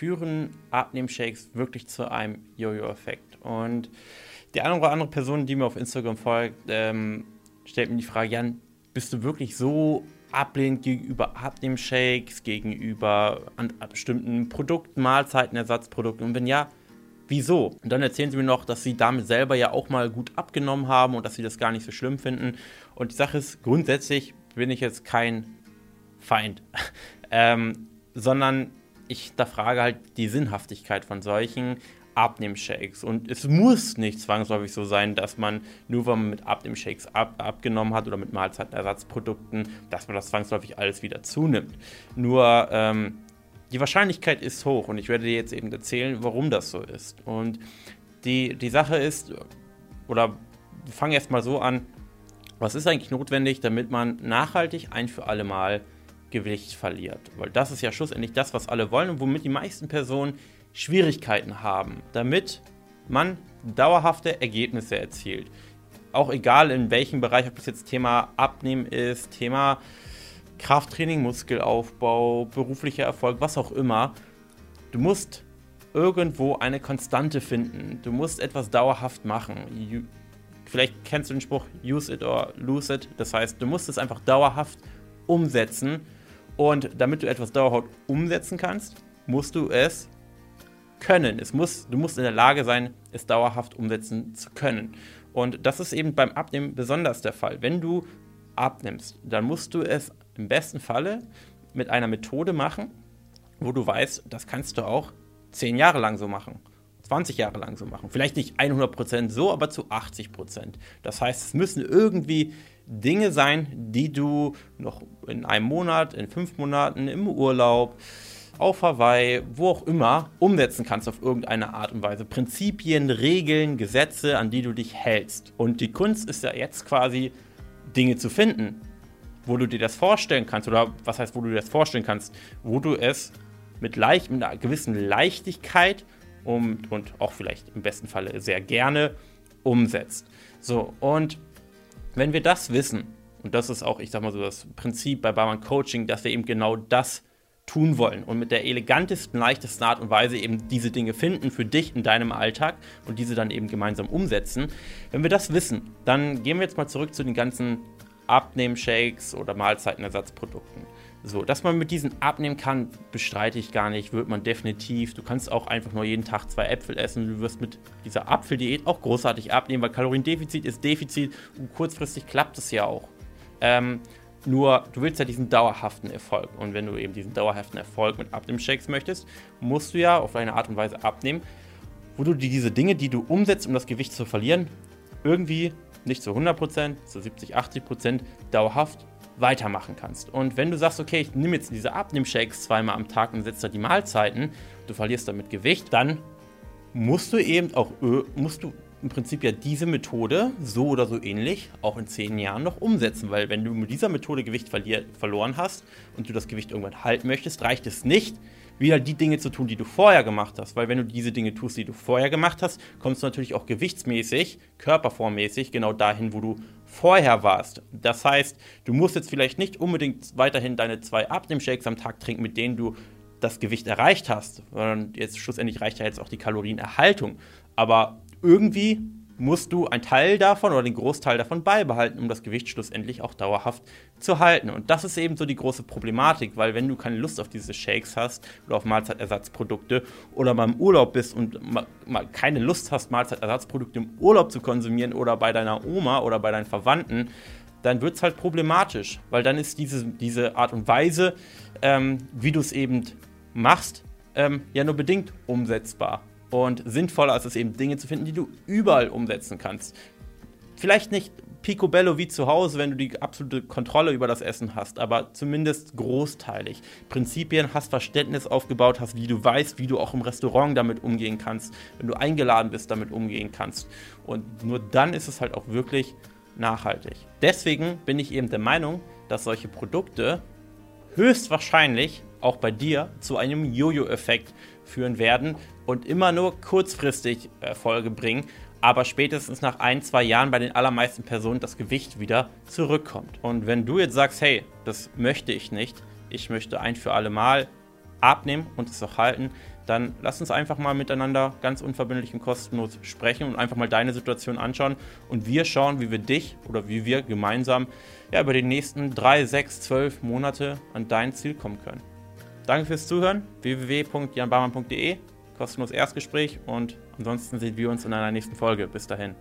führen Abnehmshakes wirklich zu einem Jojo-Effekt? Und die eine oder andere Person, die mir auf Instagram folgt, ähm, stellt mir die Frage, Jan, bist du wirklich so ablehnend gegenüber Abnehmshakes, gegenüber an, an bestimmten Produkten, Mahlzeiten, Ersatzprodukten? Und wenn ja, wieso? Und dann erzählen sie mir noch, dass sie damit selber ja auch mal gut abgenommen haben und dass sie das gar nicht so schlimm finden. Und die Sache ist, grundsätzlich bin ich jetzt kein Feind, ähm, sondern ich da frage halt die Sinnhaftigkeit von solchen Abnehmshakes. Und es muss nicht zwangsläufig so sein, dass man nur weil man mit Abnehmshakes ab, abgenommen hat oder mit Mahlzeitenersatzprodukten, dass man das zwangsläufig alles wieder zunimmt. Nur ähm, die Wahrscheinlichkeit ist hoch und ich werde dir jetzt eben erzählen, warum das so ist. Und die, die Sache ist, oder wir fangen erstmal so an, was ist eigentlich notwendig, damit man nachhaltig ein für alle Mal Gewicht verliert? Weil das ist ja schlussendlich das, was alle wollen und womit die meisten Personen Schwierigkeiten haben, damit man dauerhafte Ergebnisse erzielt. Auch egal in welchem Bereich, ob das jetzt Thema Abnehmen ist, Thema Krafttraining, Muskelaufbau, beruflicher Erfolg, was auch immer. Du musst irgendwo eine Konstante finden. Du musst etwas dauerhaft machen. Vielleicht kennst du den Spruch use it or lose it. Das heißt, du musst es einfach dauerhaft umsetzen. Und damit du etwas dauerhaft umsetzen kannst, musst du es können. Es muss, du musst in der Lage sein, es dauerhaft umsetzen zu können. Und das ist eben beim Abnehmen besonders der Fall. Wenn du abnimmst, dann musst du es im besten Falle mit einer Methode machen, wo du weißt, das kannst du auch zehn Jahre lang so machen. 20 Jahre lang so machen. Vielleicht nicht 100% so, aber zu 80%. Das heißt, es müssen irgendwie Dinge sein, die du noch in einem Monat, in fünf Monaten, im Urlaub, auf Hawaii, wo auch immer, umsetzen kannst auf irgendeine Art und Weise. Prinzipien, Regeln, Gesetze, an die du dich hältst. Und die Kunst ist ja jetzt quasi, Dinge zu finden, wo du dir das vorstellen kannst, oder was heißt, wo du dir das vorstellen kannst, wo du es mit, leicht, mit einer gewissen Leichtigkeit und, und auch vielleicht im besten Falle sehr gerne umsetzt. So, und wenn wir das wissen, und das ist auch, ich sag mal so, das Prinzip bei Barman Coaching, dass wir eben genau das tun wollen und mit der elegantesten, leichtesten Art und Weise eben diese Dinge finden für dich in deinem Alltag und diese dann eben gemeinsam umsetzen. Wenn wir das wissen, dann gehen wir jetzt mal zurück zu den ganzen Abnehmshakes oder Mahlzeitenersatzprodukten. So, dass man mit diesen abnehmen kann, bestreite ich gar nicht, wird man definitiv. Du kannst auch einfach nur jeden Tag zwei Äpfel essen. Du wirst mit dieser Apfeldiät auch großartig abnehmen, weil Kaloriendefizit ist Defizit und kurzfristig klappt es ja auch. Ähm, nur, du willst ja diesen dauerhaften Erfolg. Und wenn du eben diesen dauerhaften Erfolg mit Abnehmshakes möchtest, musst du ja auf eine Art und Weise abnehmen, wo du diese Dinge, die du umsetzt, um das Gewicht zu verlieren, irgendwie nicht zu 100%, zu 70, 80% dauerhaft weitermachen kannst. Und wenn du sagst, okay, ich nehme jetzt diese Abnehmshakes zweimal am Tag und setze da die Mahlzeiten, du verlierst damit Gewicht, dann musst du eben auch musst du im Prinzip ja diese Methode so oder so ähnlich auch in zehn Jahren noch umsetzen, weil wenn du mit dieser Methode Gewicht verloren hast und du das Gewicht irgendwann halten möchtest, reicht es nicht, wieder die Dinge zu tun, die du vorher gemacht hast, weil wenn du diese Dinge tust, die du vorher gemacht hast, kommst du natürlich auch gewichtsmäßig, körperformmäßig genau dahin, wo du vorher warst. Das heißt, du musst jetzt vielleicht nicht unbedingt weiterhin deine zwei Abnehmshakes am Tag trinken, mit denen du das Gewicht erreicht hast, sondern jetzt schlussendlich reicht ja jetzt auch die Kalorienerhaltung. Aber irgendwie musst du einen Teil davon oder den Großteil davon beibehalten, um das Gewicht schlussendlich auch dauerhaft zu halten. Und das ist eben so die große Problematik, weil wenn du keine Lust auf diese Shakes hast oder auf Mahlzeitersatzprodukte oder mal im Urlaub bist und mal keine Lust hast, Mahlzeitersatzprodukte im Urlaub zu konsumieren oder bei deiner Oma oder bei deinen Verwandten, dann wird es halt problematisch, weil dann ist diese, diese Art und Weise, ähm, wie du es eben machst, ähm, ja nur bedingt umsetzbar. Und sinnvoller ist es eben, Dinge zu finden, die du überall umsetzen kannst. Vielleicht nicht picobello wie zu Hause, wenn du die absolute Kontrolle über das Essen hast, aber zumindest großteilig. Prinzipien hast, Verständnis aufgebaut hast, wie du weißt, wie du auch im Restaurant damit umgehen kannst, wenn du eingeladen bist, damit umgehen kannst. Und nur dann ist es halt auch wirklich nachhaltig. Deswegen bin ich eben der Meinung, dass solche Produkte höchstwahrscheinlich auch bei dir zu einem Jojo-Effekt führen werden und immer nur kurzfristig Erfolge bringen, aber spätestens nach ein, zwei Jahren bei den allermeisten Personen das Gewicht wieder zurückkommt. Und wenn du jetzt sagst, hey, das möchte ich nicht, ich möchte ein für alle Mal abnehmen und es auch halten, dann lass uns einfach mal miteinander ganz unverbindlich und kostenlos sprechen und einfach mal deine Situation anschauen und wir schauen, wie wir dich oder wie wir gemeinsam ja, über die nächsten drei, sechs, zwölf Monate an dein Ziel kommen können. Danke fürs Zuhören. www.janbarmann.de, kostenlos Erstgespräch und ansonsten sehen wir uns in einer nächsten Folge. Bis dahin.